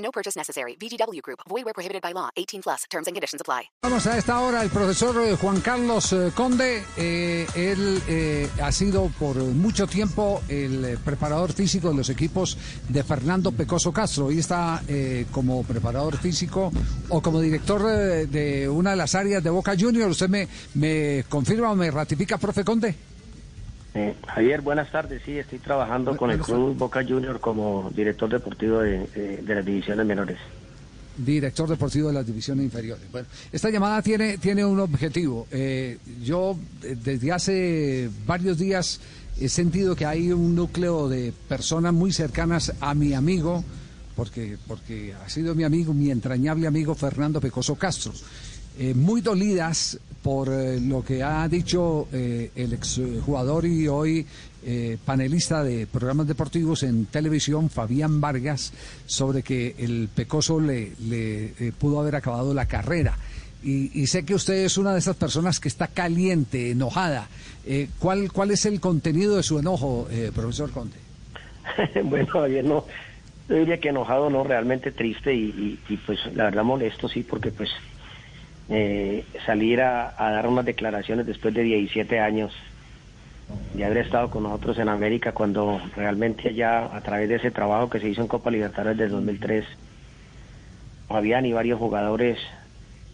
No purchase necessary. VGW Group. Void where prohibited by law. 18 plus. Terms and conditions apply. Vamos a esta hora el profesor eh, Juan Carlos eh, Conde. Eh, él eh, ha sido por mucho tiempo el eh, preparador físico de los equipos de Fernando Pecoso Castro. Hoy está eh, como preparador físico o como director de, de una de las áreas de Boca Juniors. ¿Usted me, me confirma o me ratifica, profe Conde? Eh, Javier, buenas tardes. Sí, estoy trabajando con el Club Boca Junior como director deportivo de, de- de las divisiones menores. director deportivo de las divisiones inferiores. Bueno, esta llamada tiene, tiene un objetivo. Eh, yo eh, desde hace varios días he sentido que hay un núcleo de personas muy cercanas a mi amigo, porque, porque ha sido mi amigo, mi entrañable amigo Fernando Pecoso Castro, eh, muy dolidas por eh, lo que ha dicho eh, el exjugador y hoy eh, panelista de programas deportivos en televisión, Fabián Vargas, sobre que el Pecoso le, eh, pudo haber acabado la carrera. Y, y sé que usted es una de esas personas que está caliente, enojada. ¿cuál, ¿Cuál es el contenido de su enojo, profesor Conte? bueno, Javier, no, yo diría que enojado, no, realmente triste y, pues la verdad molesto, sí, porque pues eh, salir a, a dar unas declaraciones después de 17 años de haber estado con nosotros en América cuando realmente ya a través de ese trabajo que se hizo en Copa Libertadores del 2003, Fabián y varios jugadores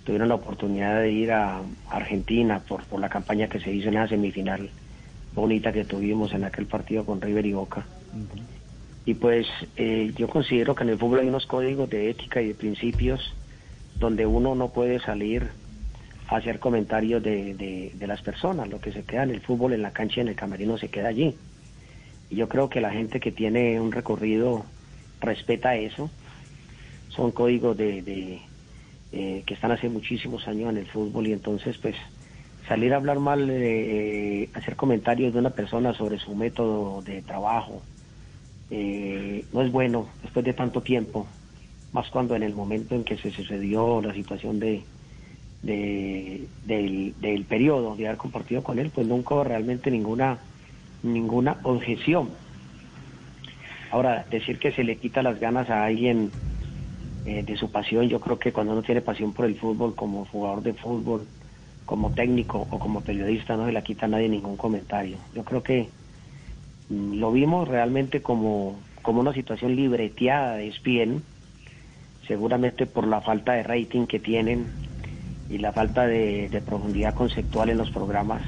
tuvieron la oportunidad de ir a Argentina por, por la campaña que se hizo en la semifinal bonita que tuvimos en aquel partido con River y Boca. Y pues eh, yo considero que en el fútbol hay unos códigos de ética y de principios donde uno no puede salir a hacer comentarios de, de- las personas. Lo que se queda en el fútbol, en la cancha en el camerino se queda allí. Y yo creo que la gente que tiene un recorrido respeta eso. Son códigos de, de, eh, que están hace muchísimos años en el fútbol y entonces pues salir a hablar mal, eh, eh, hacer comentarios de una persona sobre su método de trabajo, eh, no es bueno después de tanto tiempo, más cuando en el momento en que se sucedió la situación de, de- del, del periodo de haber compartido con él, pues nunca hubo realmente ninguna, ninguna objeción. Ahora, decir que se le quita las ganas a alguien eh, de su pasión, yo creo que cuando uno tiene pasión por el fútbol, como jugador de fútbol, como técnico o como periodista, no se la quita a nadie ningún comentario. Yo creo que mm, lo vimos realmente como, como una situación libreteada de ESPN, seguramente por la falta de rating que tienen y la falta de, profundidad conceptual en los programas.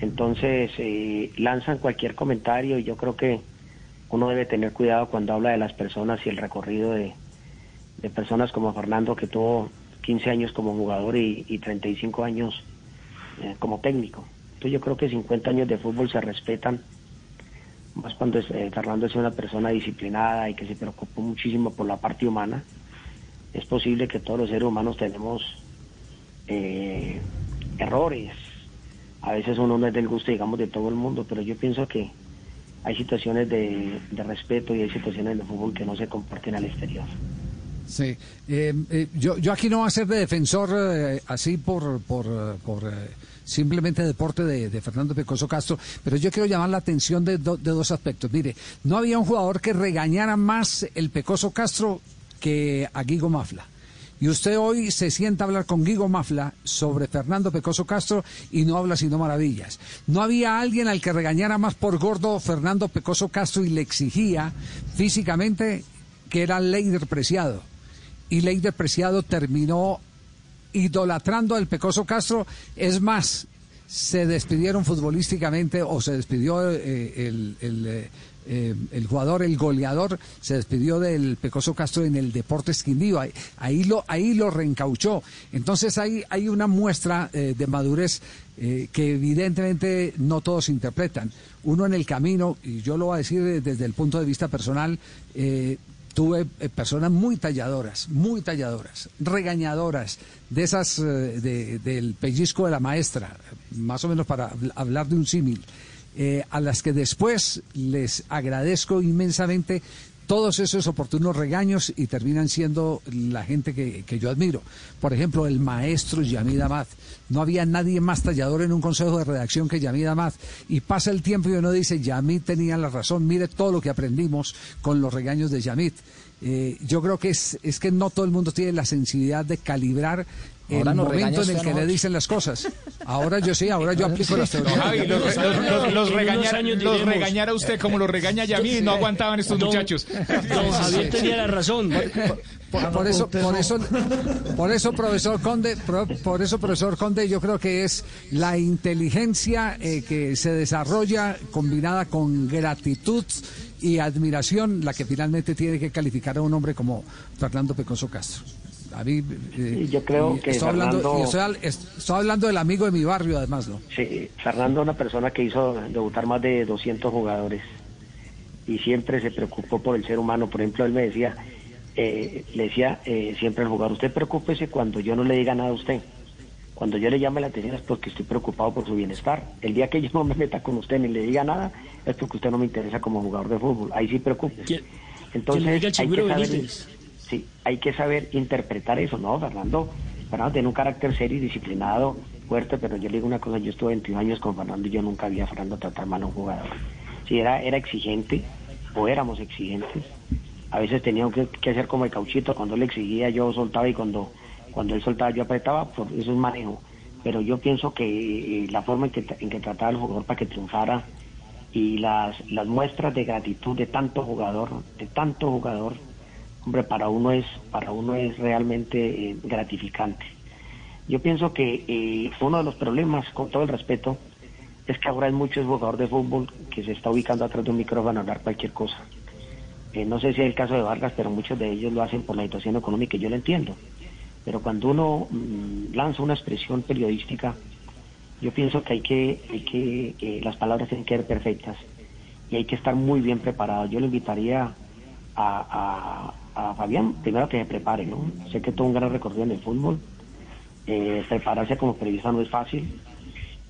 Entonces eh, lanzan cualquier comentario y yo creo que uno debe tener cuidado cuando habla de las personas y el recorrido de, personas como Fernando que tuvo 15 años como jugador y, y 35 años eh, como técnico. Entonces yo creo que 50 años de fútbol se respetan, más cuando eh, Fernando es una persona disciplinada y que se preocupó muchísimo por la parte humana. Es posible que todos los seres humanos tenemos eh, errores. A veces uno no es del gusto, digamos, de todo el mundo, pero yo pienso que hay situaciones de, respeto y hay situaciones de fútbol que no se comparten al exterior. Sí, eh, eh, yo, yo aquí no voy a ser de defensor eh, así por, por, por eh, simplemente deporte de, Fernando Pecoso Castro, pero yo quiero llamar la atención de, de dos aspectos. Mire, no había un jugador que regañara más el Pecoso Castro que a Guigo Mafla. Y usted hoy se sienta a hablar con Guigo Mafla sobre Fernando Pecoso Castro y no habla sino maravillas. No había alguien al que regañara más por gordo Fernando Pecoso Castro y le exigía físicamente que era Leider Preciado. Y Leider Preciado terminó idolatrando al Pecoso Castro. Es más, se despidieron futbolísticamente o se despidió eh, el, eh, eh, el jugador, el goleador, se despidió del Pecoso Castro en el Deportes Quindío. Ahí, ahí lo, ahí lo reencauchó. Entonces hay, hay una muestra eh, de madurez eh, que evidentemente no todos interpretan. Uno en el camino, y yo lo voy a decir desde el punto de vista personal, tuve personas muy talladoras, muy talladoras, regañadoras, de esas de- del pellizco de la maestra, más o menos para habl- hablar de un símil, eh, a las que después les agradezco inmensamente todos esos oportunos regaños y terminan siendo la gente que, que yo admiro. Por ejemplo, el maestro Yamid Amad. No había nadie más tallador en un consejo de redacción que Yamid Amad. Y pasa el tiempo y uno dice, Yamid tenía la razón, mire todo lo que aprendimos con los regaños de Yamid. Eh, yo creo que es, es que no todo el mundo tiene la sensibilidad de calibrar el Ahora momento en el que le dicen las cosas. Ahora yo sí, ahora yo aplico las teorías. Javi, los, los- regañar, regañara usted como los regaña ya a mí, no aguantaban estos Don- muchachos. Don Javier tenía la razón. Por, por eso, por eso, por eso, profesor Conde, por eso, profesor Conde, yo creo que es la inteligencia eh, que se desarrolla combinada con gratitud y admiración la que finalmente tiene que calificar a un hombre como Fernando Pecoso Castro. A mí, eh, Sí, yo creo que estoy hablando, Fernando- y estoy, al- estoy hablando del amigo de mi barrio, además, ¿no? Sí, Fernando es una persona que hizo debutar más de 200 jugadores y siempre se preocupó por el ser humano. Por ejemplo, él me decía, eh, le decía eh, siempre al jugador, usted preocúpese cuando yo no le diga nada a usted. Cuando yo le llame la atención es porque estoy preocupado por su bienestar. El día que yo no me meta con usted ni le diga nada es porque usted no me interesa como jugador de fútbol. Ahí sí preocúpese. ¿Quién- Entonces, hay que saber? Hay que saber interpretar eso, ¿no, Fernando? Fernando tiene un carácter serio y disciplinado, fuerte, pero yo le digo una cosa, yo estuve 21 años con Fernando y yo nunca vi a Fernando tratar mal a un jugador. Si era, era exigente, o éramos exigentes, a veces teníamos que, hacer como el cauchito, cuando él exigía yo soltaba y cuando, cuando él soltaba yo apretaba, por eso es manejo. Pero yo pienso que eh, la forma en que, en que trataba al jugador para que triunfara y las, las muestras de gratitud de tanto jugador, de tanto jugador, hombre, para uno es, para uno es realmente eh, gratificante. Yo pienso que eh, uno de los problemas, con todo el respeto, es que ahora hay muchos jugadores de fútbol que se está ubicando atrás de un micrófono a hablar cualquier cosa. Eh, no sé si es el caso de Vargas, pero muchos de ellos lo hacen por la situación económica y yo lo entiendo. Pero cuando uno mm, lanza una expresión periodística, yo pienso que hay que, hay que las palabras tienen que ser perfectas y hay que estar muy bien preparado. Yo le invitaría a, a- Fabián, primero que se prepare, ¿no? Sé que tuvo un gran recorrido en el fútbol, eh, prepararse como periodista no es fácil.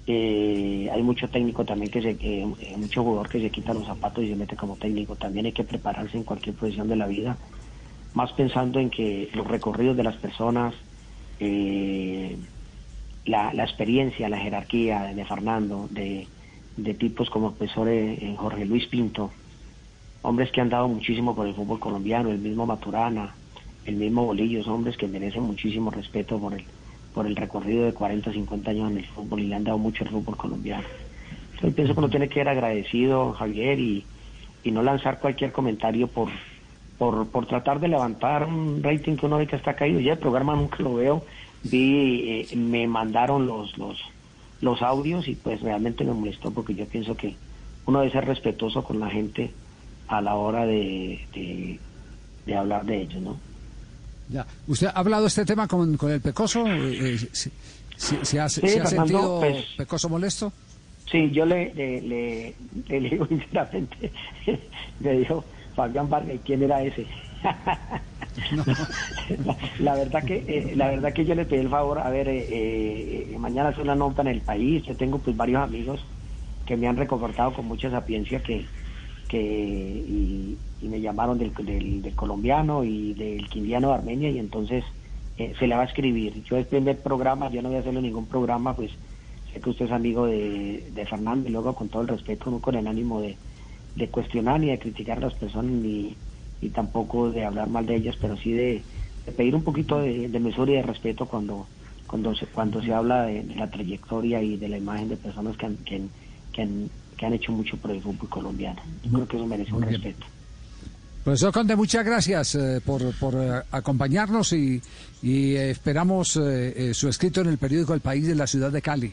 Eh, hay mucho técnico también que se, eh, eh, mucho jugador que se quita los zapatos y se mete como técnico. También hay que prepararse en cualquier profesión de la vida, más pensando en que los recorridos de las personas, la, la experiencia, la jerarquía de Fernando, de, de tipos como el profesor Jorge Luis Pinto, hombres que han dado muchísimo por el fútbol colombiano, el mismo Maturana, el mismo Bolillo, son hombres que merecen muchísimo respeto por el, por el recorrido de 40, 50 años en el fútbol y le han dado mucho al fútbol colombiano. Yo pienso que uno tiene que ser agradecido, Javier, y, y no lanzar cualquier comentario por, por, por tratar de levantar un rating que uno ve que está caído. Ya el programa nunca lo veo, vi, eh, me mandaron los, los, los audios y pues realmente me molestó porque yo pienso que uno debe ser respetuoso con la gente a la hora de, de, de hablar de ellos, ¿no? Ya. ¿Usted ha hablado este tema con, con el Pecoso? Eh, eh, ¿Se, se- se ha, Sí, se ha Fernando, sentido pues- Pecoso molesto? Sí, yo le, le, le, le digo sinceramente, le dijo Fabián Vargas, ¿y quién era ese? la, la verdad que eh, la verdad que yo le pedí el favor, a ver, eh, eh, mañana hace una nota en el país, yo tengo pues varios amigos que me han reconfortado con mucha sapiencia que, que y, y me llamaron del, del, colombiano y del quindiano de Armenia y entonces eh, se le va a escribir. Yo el primer programa, yo no voy a hacerle ningún programa, pues sé que usted es amigo de, de Fernando y luego con todo el respeto, no con el ánimo de, de cuestionar ni de criticar a las personas ni, ni tampoco de hablar mal de ellas, pero sí de, pedir un poquito de, de mesura y de respeto cuando cuando se, cuando se habla de, la trayectoria y de la imagen de personas que que han, que han hecho mucho por el fútbol colombiano. Yo creo que eso merece un respeto. Profesor Conde, muchas gracias eh, por, por eh, acompañarnos y, y, eh, esperamos eh, eh, su escrito en el periódico El País de la ciudad de Cali.